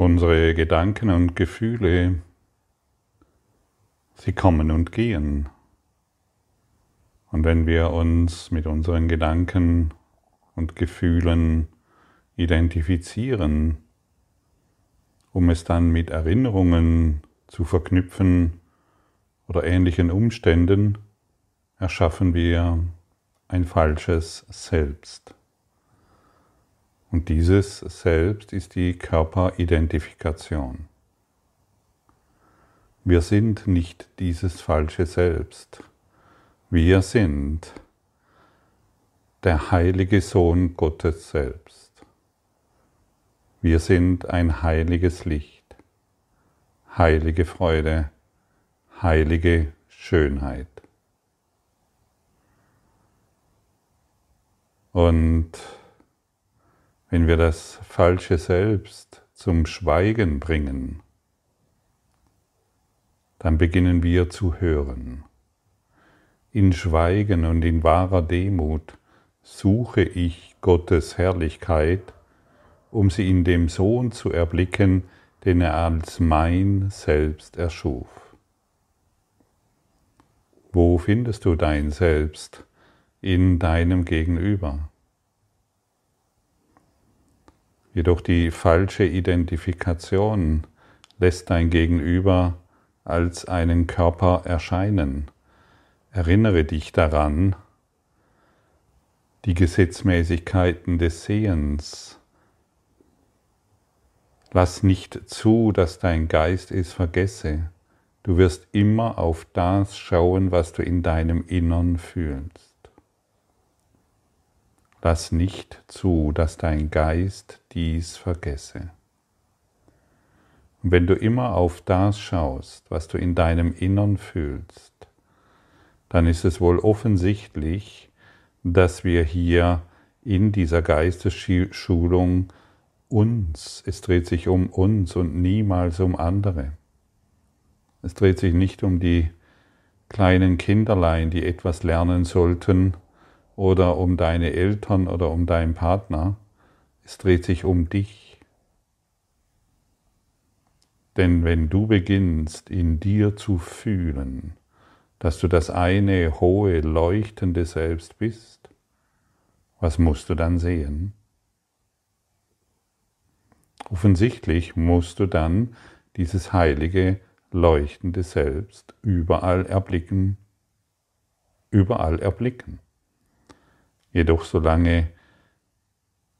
Unsere Gedanken und Gefühle, sie kommen und gehen. Und wenn wir uns mit unseren Gedanken und Gefühlen identifizieren, um es dann mit Erinnerungen zu verknüpfen oder ähnlichen Umständen, erschaffen wir ein falsches Selbst. Und dieses Selbst ist die Körperidentifikation. Wir sind nicht dieses falsche Selbst. Wir sind der heilige Sohn Gottes selbst. Wir sind ein heiliges Licht, heilige Freude, heilige Schönheit. Und wenn wir das falsche Selbst zum Schweigen bringen, dann beginnen wir zu hören. In Schweigen und in wahrer Demut suche ich Gottes Herrlichkeit, um sie in dem Sohn zu erblicken, den er als mein Selbst erschuf. Wo findest du dein Selbst in deinem Gegenüber? Jedoch die falsche Identifikation lässt dein Gegenüber als einen Körper erscheinen. Erinnere dich daran, die Gesetzmäßigkeiten des Sehens. Lass nicht zu, dass dein Geist es vergesse. Du wirst immer auf das schauen, was du in deinem Innern fühlst. Lass nicht zu, dass dein Geist dies vergesse. Und wenn du immer auf das schaust, was du in deinem Innern fühlst, dann ist es wohl offensichtlich, dass wir hier in dieser Geistesschulung uns, es dreht sich um uns und niemals um andere. Es dreht sich nicht um die kleinen Kinderlein, die etwas lernen sollten, oder um deine Eltern oder um deinen Partner. Es dreht sich um dich. Denn wenn du beginnst in dir zu fühlen, dass du das eine hohe, leuchtende Selbst bist, was musst du dann sehen? Offensichtlich musst du dann dieses heilige, leuchtende Selbst überall erblicken, überall erblicken. Jedoch solange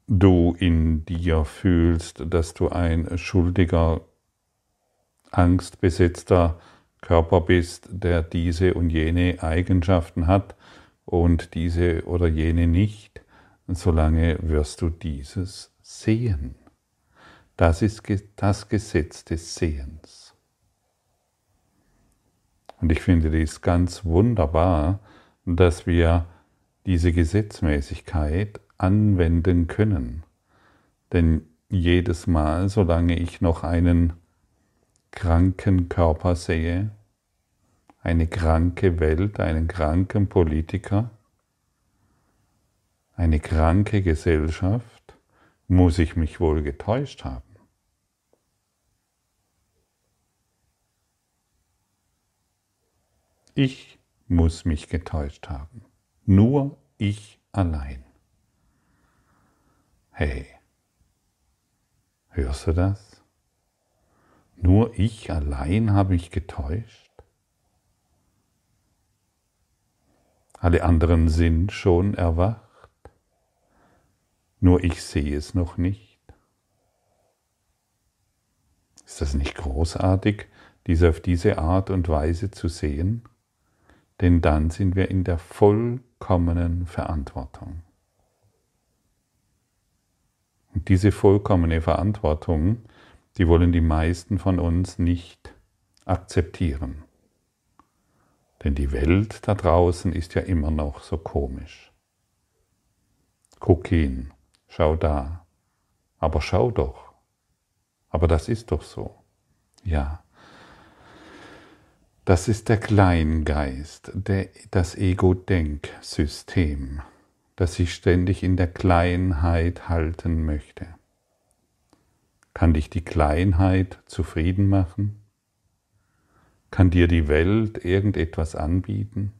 du in dir fühlst, dass du ein schuldiger, angstbesetzter Körper bist, der diese und jene Eigenschaften hat und diese oder jene nicht, solange wirst du dieses sehen. Das ist das Gesetz des Sehens. Und ich finde dies ganz wunderbar, dass wir diese Gesetzmäßigkeit anwenden können. Denn jedes Mal, solange ich noch einen kranken Körper sehe, eine kranke Welt, einen kranken Politiker, eine kranke Gesellschaft, muss ich mich wohl getäuscht haben. Ich muss mich getäuscht haben. Nur ich allein. Hey, hörst du das? Nur ich allein habe mich getäuscht? Alle anderen sind schon erwacht. Nur ich sehe es noch nicht. Ist das nicht großartig, dies auf diese Art und Weise zu sehen? Denn dann sind wir in der vollkommenen Verantwortung. Und diese vollkommene Verantwortung, die wollen die meisten von uns nicht akzeptieren. Denn die Welt da draußen ist ja immer noch so komisch. Guck hin, schau da, aber schau doch. Aber das ist doch so. Ja, das ist der Kleingeist, der, das Ego-Denksystem, das sich ständig in der Kleinheit halten möchte. Kann dich die Kleinheit zufrieden machen? Kann dir die Welt irgendetwas anbieten?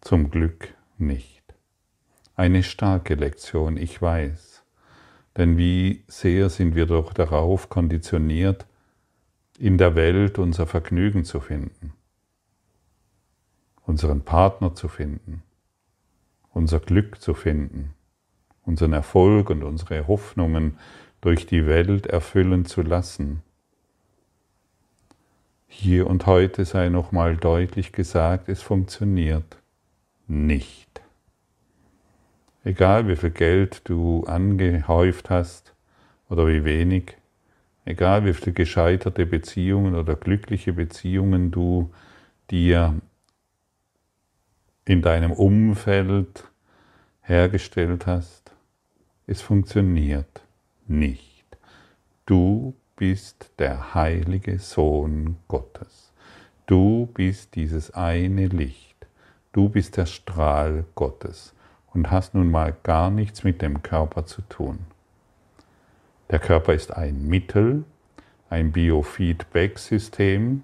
Zum Glück nicht. Eine starke Lektion, ich weiß. Denn wie sehr sind wir doch darauf konditioniert, in der Welt unser Vergnügen zu finden, unseren Partner zu finden, unser Glück zu finden, unseren Erfolg und unsere Hoffnungen durch die Welt erfüllen zu lassen. Hier und heute sei nochmal deutlich gesagt, es funktioniert nicht. Egal wie viel Geld du angehäuft hast oder wie wenig, egal wie viele gescheiterte Beziehungen oder glückliche Beziehungen du dir in deinem Umfeld hergestellt hast, es funktioniert nicht. Du bist der heilige Sohn Gottes. Du bist dieses eine Licht. Du bist der Strahl Gottes und hast nun mal gar nichts mit dem Körper zu tun. Der Körper ist ein Mittel, ein Biofeedback-System,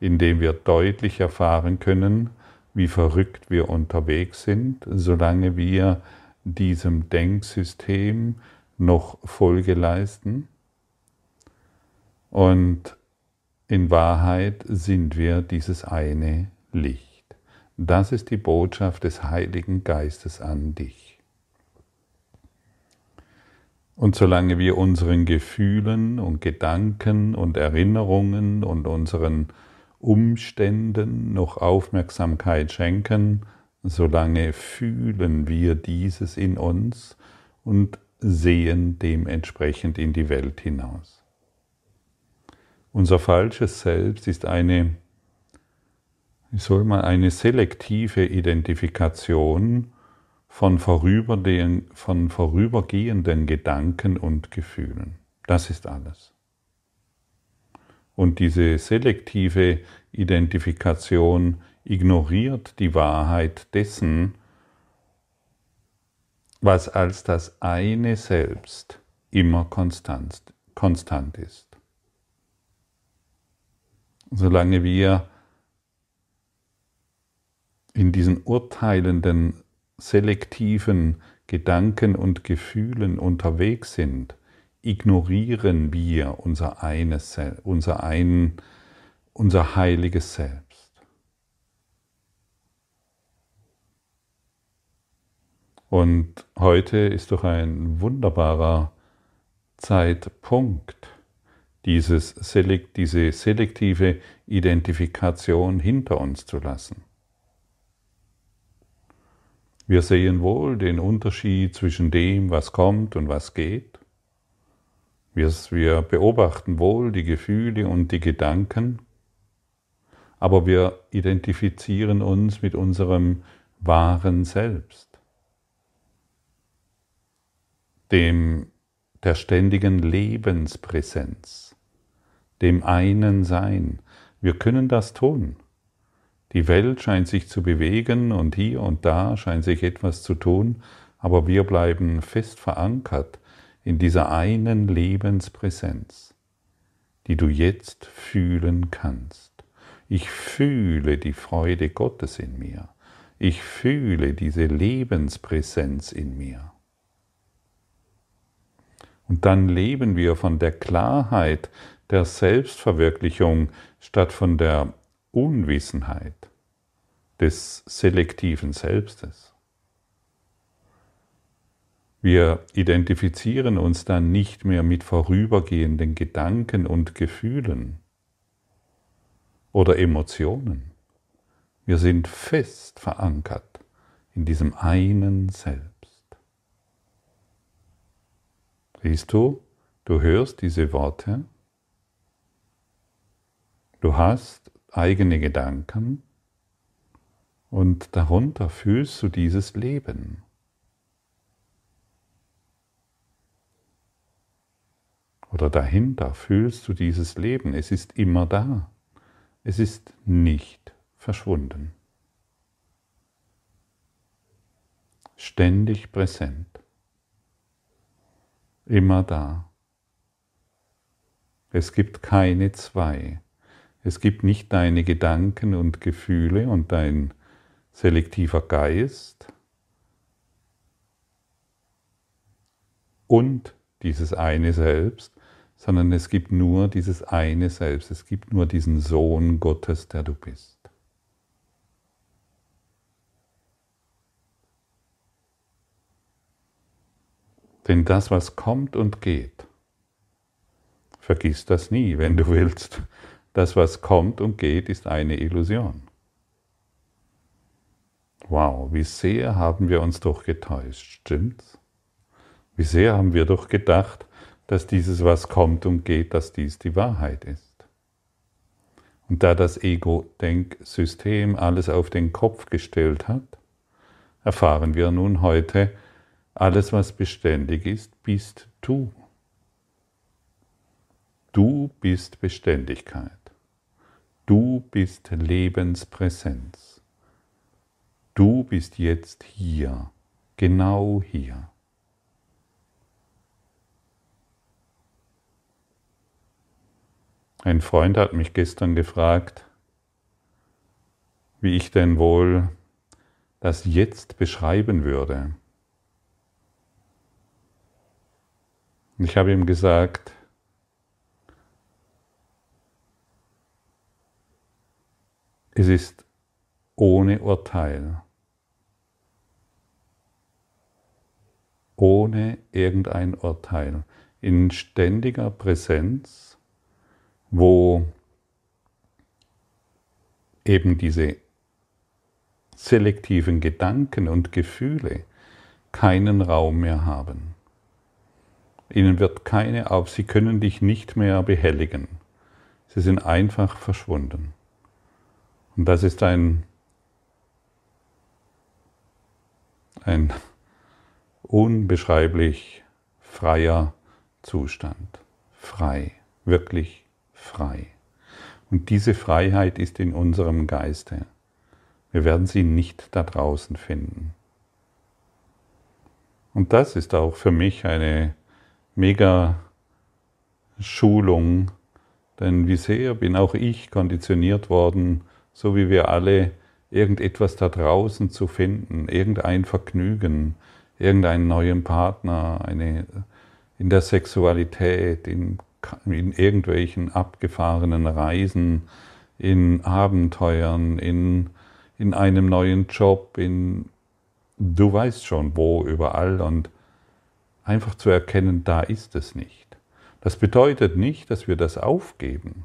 in dem wir deutlich erfahren können, wie verrückt wir unterwegs sind, solange wir diesem Denksystem noch Folge leisten. Und in Wahrheit sind wir dieses eine Licht. Das ist die Botschaft des Heiligen Geistes an dich. Und solange wir unseren Gefühlen und Gedanken und Erinnerungen und unseren Umständen noch Aufmerksamkeit schenken, solange fühlen wir dieses in uns und sehen dementsprechend in die Welt hinaus. Unser falsches Selbst ist eine, wie soll man, eine selektive Identifikation von, von vorübergehenden Gedanken und Gefühlen. Das ist alles. Und diese selektive Identifikation ignoriert die Wahrheit dessen, was als das eine Selbst immer konstant, konstant ist. Solange wir in diesen urteilenden, selektiven Gedanken und Gefühlen unterwegs sind, ignorieren wir unser eines, unser ein, unser heiliges Selbst. Und heute ist doch ein wunderbarer Zeitpunkt, dieses diese selektive Identifikation hinter uns zu lassen. Wir sehen wohl den Unterschied zwischen dem, was kommt und was geht. Wir, beobachten wohl die Gefühle und die Gedanken, aber wir identifizieren uns mit unserem wahren Selbst, dem der ständigen Lebenspräsenz, dem einen Sein. Wir können das tun. Die Welt scheint sich zu bewegen und hier und da scheint sich etwas zu tun, aber wir bleiben fest verankert in dieser einen Lebenspräsenz, die du jetzt fühlen kannst. Ich fühle die Freude Gottes in mir. Ich fühle diese Lebenspräsenz in mir. Und dann leben wir von der Klarheit der Selbstverwirklichung statt von der Unwissenheit des selektiven Selbstes. Wir identifizieren uns dann nicht mehr mit vorübergehenden Gedanken und Gefühlen oder Emotionen. Wir sind fest verankert in diesem einen Selbst. Siehst du, du hörst diese Worte, du hast eigene Gedanken und darunter fühlst du dieses Leben. oder dahinter fühlst du dieses Leben. Es ist immer da. Es ist nicht verschwunden. Ständig präsent. immer da. Es gibt keine zwei. Es gibt nicht deine Gedanken und Gefühle und dein selektiver Geist und dieses eine Selbst, sondern es gibt nur dieses eine Selbst. Es gibt nur diesen Sohn Gottes, der du bist. Denn das, was kommt und geht, vergiss das nie, wenn du willst. Das, was kommt und geht, ist eine Illusion. Wow, wie sehr haben wir uns doch getäuscht, stimmt's? Wie sehr haben wir doch gedacht, dass dieses, was kommt und geht, dass dies die Wahrheit ist. Und da das Ego-Denksystem alles auf den Kopf gestellt hat, erfahren wir nun heute, alles, was beständig ist, bist du. Du bist Beständigkeit. Du bist Lebenspräsenz. Du bist jetzt hier, genau hier. Ein Freund hat mich gestern gefragt, wie ich denn wohl das Jetzt beschreiben würde. Und ich habe ihm gesagt, es ist ohne Urteil, ohne irgendein Urteil, in ständiger Präsenz, wo eben diese selektiven Gedanken und Gefühle keinen Raum mehr haben. Ihnen wird keine auf, sie können dich nicht mehr behelligen. Sie sind einfach verschwunden. Und das ist ein, ein unbeschreiblich freier Zustand. Frei, wirklich frei. Und diese Freiheit ist in unserem Geiste. Wir werden sie nicht da draußen finden. Und das ist auch für mich eine mega Schulung, denn wie sehr bin auch ich konditioniert worden, so wie wir alle, irgendetwas da draußen zu finden, irgendein Vergnügen, irgendeinen neuen Partner, eine, in der Sexualität, in, in irgendwelchen abgefahrenen Reisen, in Abenteuern, in, in einem neuen Job, in du weißt schon wo, überall und einfach zu erkennen, da ist es nicht. Das bedeutet nicht, dass wir das aufgeben.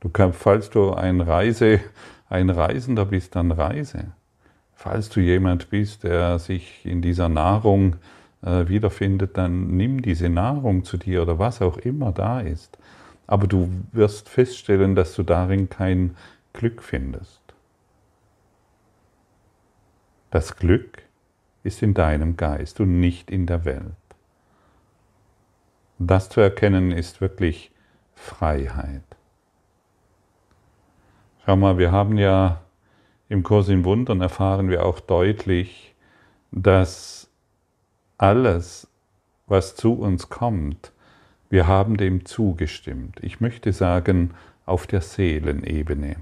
Du kannst, falls du ein, Reise, ein Reisender bist, dann reise. Falls du jemand bist, der sich in dieser Nahrung äh, wiederfindet, dann nimm diese Nahrung zu dir oder was auch immer da ist. Aber du wirst feststellen, dass du darin kein Glück findest. Das Glück ist in deinem Geist und nicht in der Welt. Das zu erkennen ist wirklich Freiheit. Schau mal, wir haben ja im Kurs in Wundern erfahren wir auch deutlich, dass alles, was zu uns kommt, wir haben dem zugestimmt. Ich möchte sagen, auf der Seelenebene.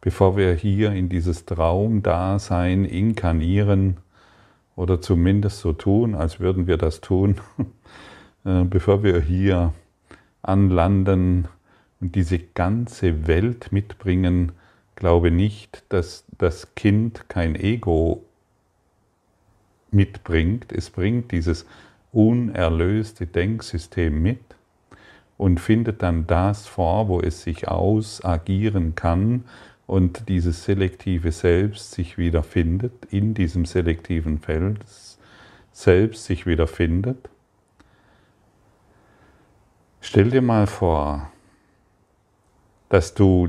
Bevor wir hier in dieses Traumdasein inkarnieren oder zumindest so tun, als würden wir das tun, Äh, bevor wir hier anlanden und diese ganze Welt mitbringen, glaube nicht, dass das Kind kein Ego mitbringt. Es bringt dieses unerlöste Denksystem mit und findet dann das vor, wo es sich ausagieren kann und dieses selektive Selbst sich wiederfindet, in diesem selektiven Feld selbst sich wiederfindet Stell dir mal vor, dass du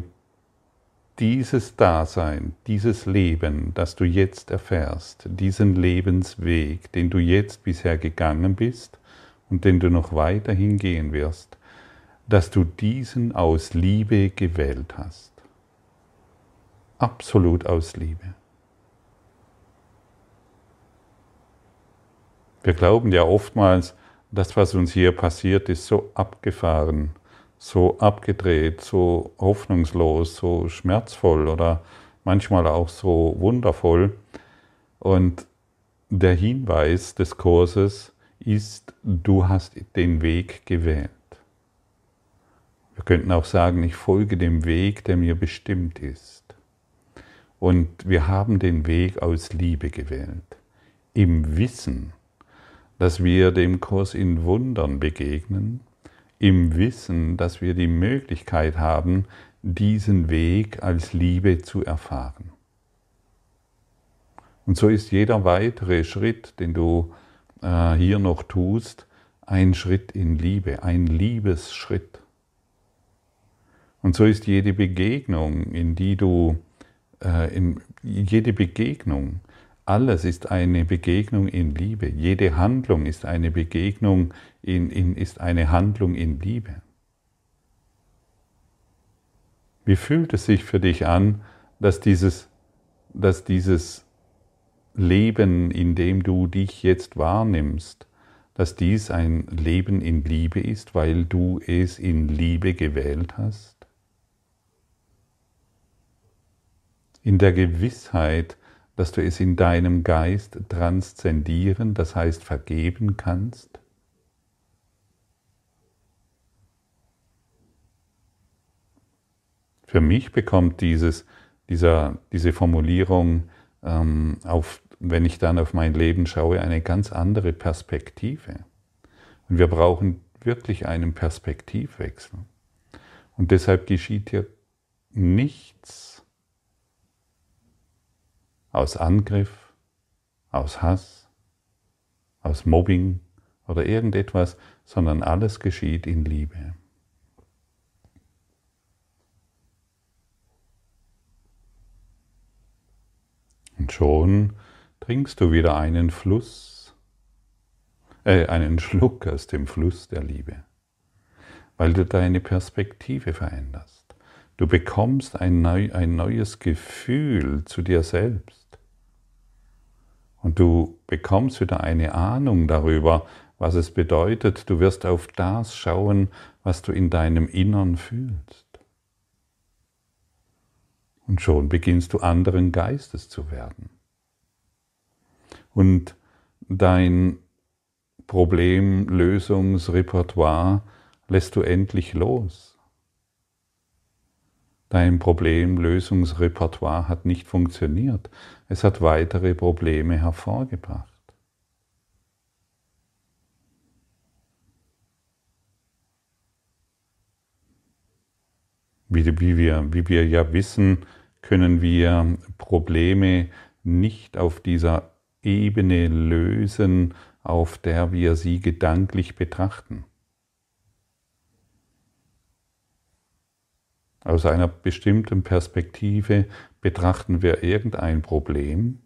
dieses Dasein, dieses Leben, das du jetzt erfährst, diesen Lebensweg, den du jetzt bisher gegangen bist und den du noch weiterhin gehen wirst, dass du diesen aus Liebe gewählt hast. Absolut aus Liebe. Wir glauben ja oftmals, das, was uns hier passiert, ist so abgefahren, so abgedreht, so hoffnungslos, so schmerzvoll oder manchmal auch so wundervoll. Und der Hinweis des Kurses ist, du hast den Weg gewählt. Wir könnten auch sagen, ich folge dem Weg, der mir bestimmt ist. Und wir haben den Weg aus Liebe gewählt, im Wissen, dass wir dem Kurs in Wundern begegnen, im Wissen, dass wir die Möglichkeit haben, diesen Weg als Liebe zu erfahren. Und so ist jeder weitere Schritt, den du äh, hier noch tust, ein Schritt in Liebe, ein Liebesschritt. Und so ist jede Begegnung, in die du, äh, in, jede Begegnung, alles ist eine Begegnung in Liebe. Jede Handlung ist eine Begegnung in, in, ist eine Handlung in Liebe. Wie fühlt es sich für dich an, dass dieses, dass dieses Leben, in dem du dich jetzt wahrnimmst, dass dies ein Leben in Liebe ist, weil du es in Liebe gewählt hast? In der Gewissheit, dass du es in deinem Geist transzendieren, das heißt vergeben kannst? Für mich bekommt dieses, dieser, diese Formulierung, ähm, auf, wenn ich dann auf mein Leben schaue, eine ganz andere Perspektive. Und wir brauchen wirklich einen Perspektivwechsel. Und deshalb geschieht hier nichts aus Angriff, aus Hass, aus Mobbing oder irgendetwas, sondern alles geschieht in Liebe. Und schon trinkst du wieder einen Fluss, äh, einen Schluck aus dem Fluss der Liebe, weil du deine Perspektive veränderst. Du bekommst ein, neu, ein neues Gefühl zu dir selbst. Und du bekommst wieder eine Ahnung darüber, was es bedeutet. Du wirst auf das schauen, was du in deinem Innern fühlst. Und schon beginnst du anderen Geistes zu werden. Und dein Problemlösungsrepertoire lässt du endlich los. Dein Problemlösungsrepertoire hat nicht funktioniert. Es hat weitere Probleme hervorgebracht. Wie, wie, wir, wie wir ja wissen, können wir Probleme nicht auf dieser Ebene lösen, auf der wir sie gedanklich betrachten. Aus einer bestimmten Perspektive betrachten wir irgendein Problem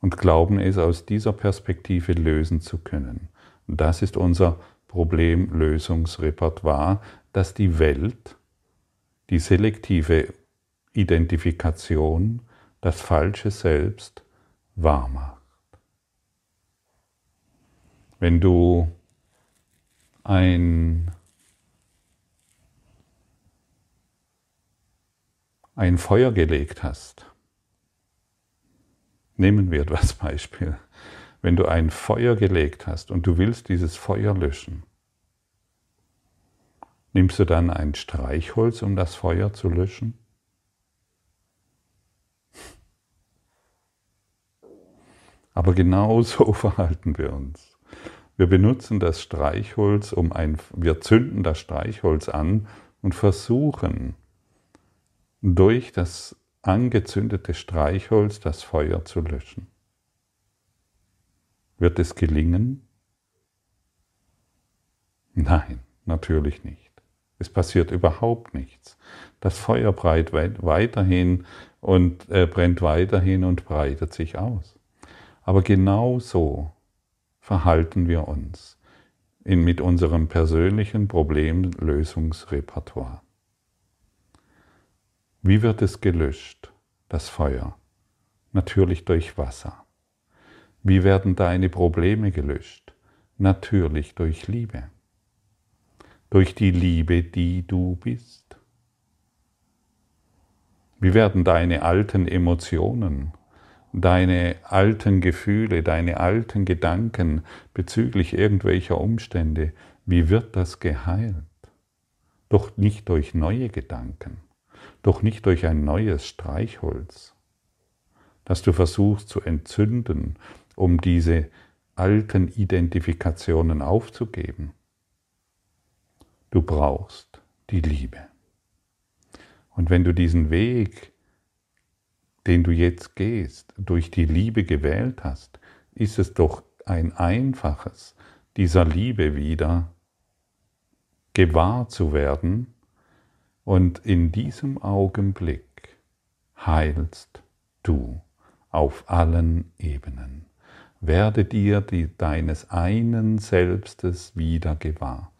und glauben es aus dieser Perspektive lösen zu können. Das ist unser Problemlösungsrepertoire, dass die Welt, die selektive Identifikation, das falsche Selbst wahr macht. Wenn du ein, ein Feuer gelegt hast, nehmen wir das Beispiel, wenn du ein Feuer gelegt hast und du willst dieses Feuer löschen, nimmst du dann ein Streichholz, um das Feuer zu löschen? Aber genau so verhalten wir uns. Wir benutzen das Streichholz, um ein, wir zünden das Streichholz an und versuchen durch das angezündete Streichholz das Feuer zu löschen. Wird es gelingen? Nein, natürlich nicht. Es passiert überhaupt nichts. Das Feuer brennt weiterhin und äh, brennt weiterhin und breitet sich aus. Aber genau so verhalten wir uns in, mit unserem persönlichen Problemlösungsrepertoire. Wie wird es gelöscht, das Feuer? Natürlich durch Wasser. Wie werden deine Probleme gelöscht? Natürlich durch Liebe. Durch die Liebe, die du bist. Wie werden deine alten Emotionen, deine alten Gefühle, deine alten Gedanken bezüglich irgendwelcher Umstände, wie wird das geheilt? Doch nicht durch neue Gedanken, doch nicht durch ein neues Streichholz, das du versuchst zu entzünden, um diese alten Identifikationen aufzugeben. Du brauchst die Liebe. Und wenn du diesen Weg, den du jetzt gehst, durch die Liebe gewählt hast, ist es doch ein einfaches, dieser Liebe wieder gewahr zu werden und in diesem Augenblick heilst du auf allen Ebenen. Werde dir die, deines einen Selbstes wieder gewahr.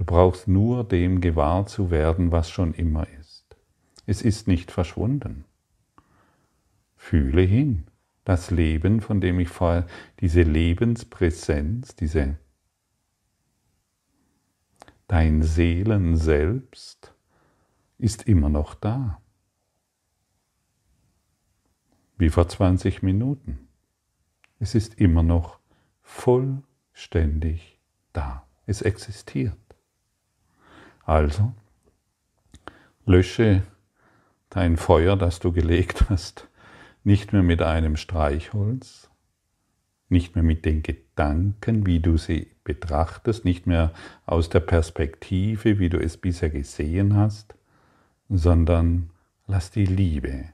Du brauchst nur dem gewahr zu werden, was schon immer ist. Es ist nicht verschwunden. Fühle hin. Das Leben, von dem ich vorher, diese Lebenspräsenz, diese dein Seelen selbst ist immer noch da. Wie vor 20 Minuten. Es ist immer noch vollständig da. Es existiert. Also, lösche dein Feuer, das du gelegt hast, nicht mehr mit einem Streichholz, nicht mehr mit den Gedanken, wie du sie betrachtest, nicht mehr aus der Perspektive, wie du es bisher gesehen hast, sondern lass die Liebe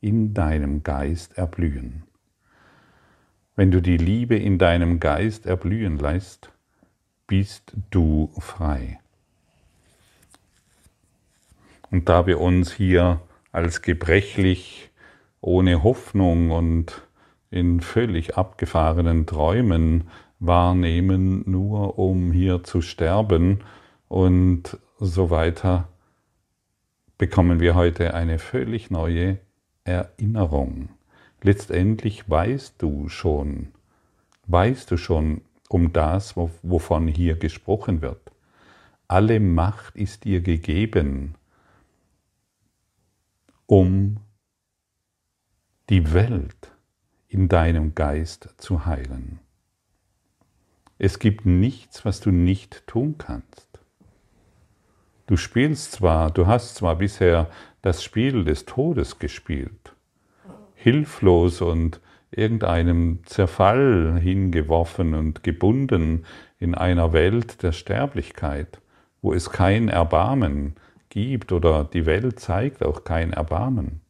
in deinem Geist erblühen. Wenn du die Liebe in deinem Geist erblühen lässt, bist du frei. Und da wir uns hier als gebrechlich, ohne Hoffnung und in völlig abgefahrenen Träumen wahrnehmen, nur um hier zu sterben. Und so weiter, bekommen wir heute eine völlig neue Erinnerung. Letztendlich weißt du schon, weißt du schon um das, wovon hier gesprochen wird. Alle Macht ist dir gegeben, um die Welt in deinem Geist zu heilen. Es gibt nichts, was du nicht tun kannst. Du spielst zwar, du hast zwar bisher das Spiel des Todes gespielt, hilflos und irgendeinem Zerfall hingeworfen und gebunden in einer Welt der Sterblichkeit, wo es kein Erbarmen gibt oder die Welt zeigt auch kein Erbarmen.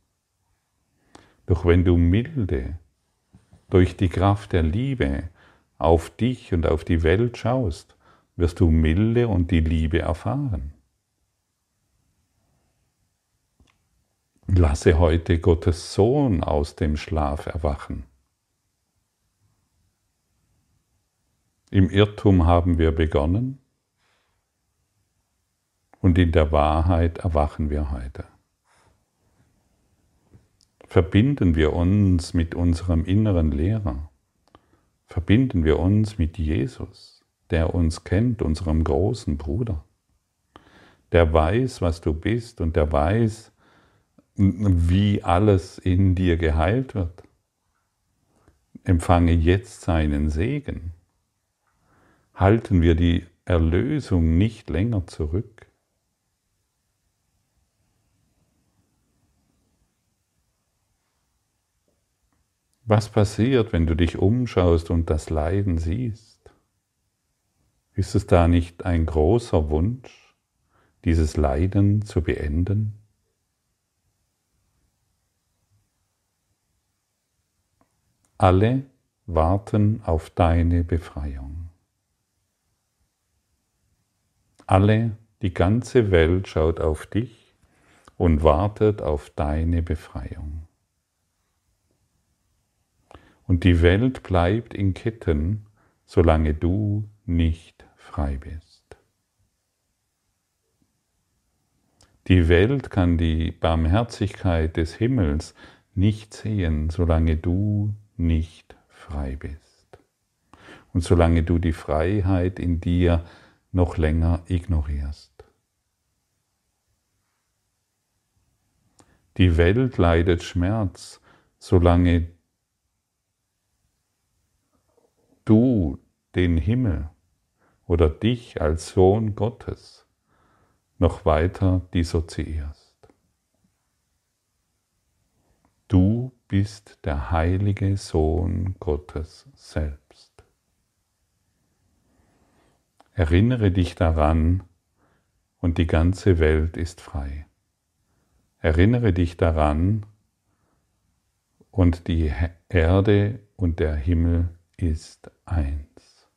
Doch wenn du milde durch die Kraft der Liebe auf dich und auf die Welt schaust, wirst du milde und die Liebe erfahren. Lasse heute Gottes Sohn aus dem Schlaf erwachen. Im Irrtum haben wir begonnen und in der Wahrheit erwachen wir heute. Verbinden wir uns mit unserem inneren Lehrer, verbinden wir uns mit Jesus, der uns kennt, unserem großen Bruder, der weiß, was du bist und der weiß, wie alles in dir geheilt wird. Empfange jetzt seinen Segen. Halten wir die Erlösung nicht länger zurück. Was passiert, wenn du dich umschaust und das Leiden siehst? Ist es da nicht ein großer Wunsch, dieses Leiden zu beenden? Alle warten auf deine Befreiung. Alle, die ganze Welt schaut auf dich und wartet auf deine Befreiung. Und die Welt bleibt in Ketten, solange du nicht frei bist. Die Welt kann die Barmherzigkeit des Himmels nicht sehen, solange du nicht frei bist. und solange du die Freiheit in dir noch länger ignorierst. Die Welt leidet Schmerz, solange du den Himmel oder dich als Sohn Gottes noch weiter dissoziierst. Du bist der heilige Sohn Gottes selbst. Erinnere dich daran und die ganze Welt ist frei. Erinnere dich daran und die Erde und der Himmel ist eins.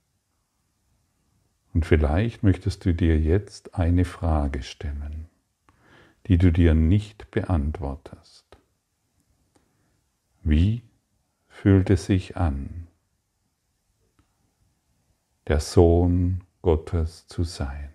Und vielleicht möchtest du dir jetzt eine Frage stellen, die du dir nicht beantwortest. Wie fühlt es sich an, der Sohn Gottes zu sein?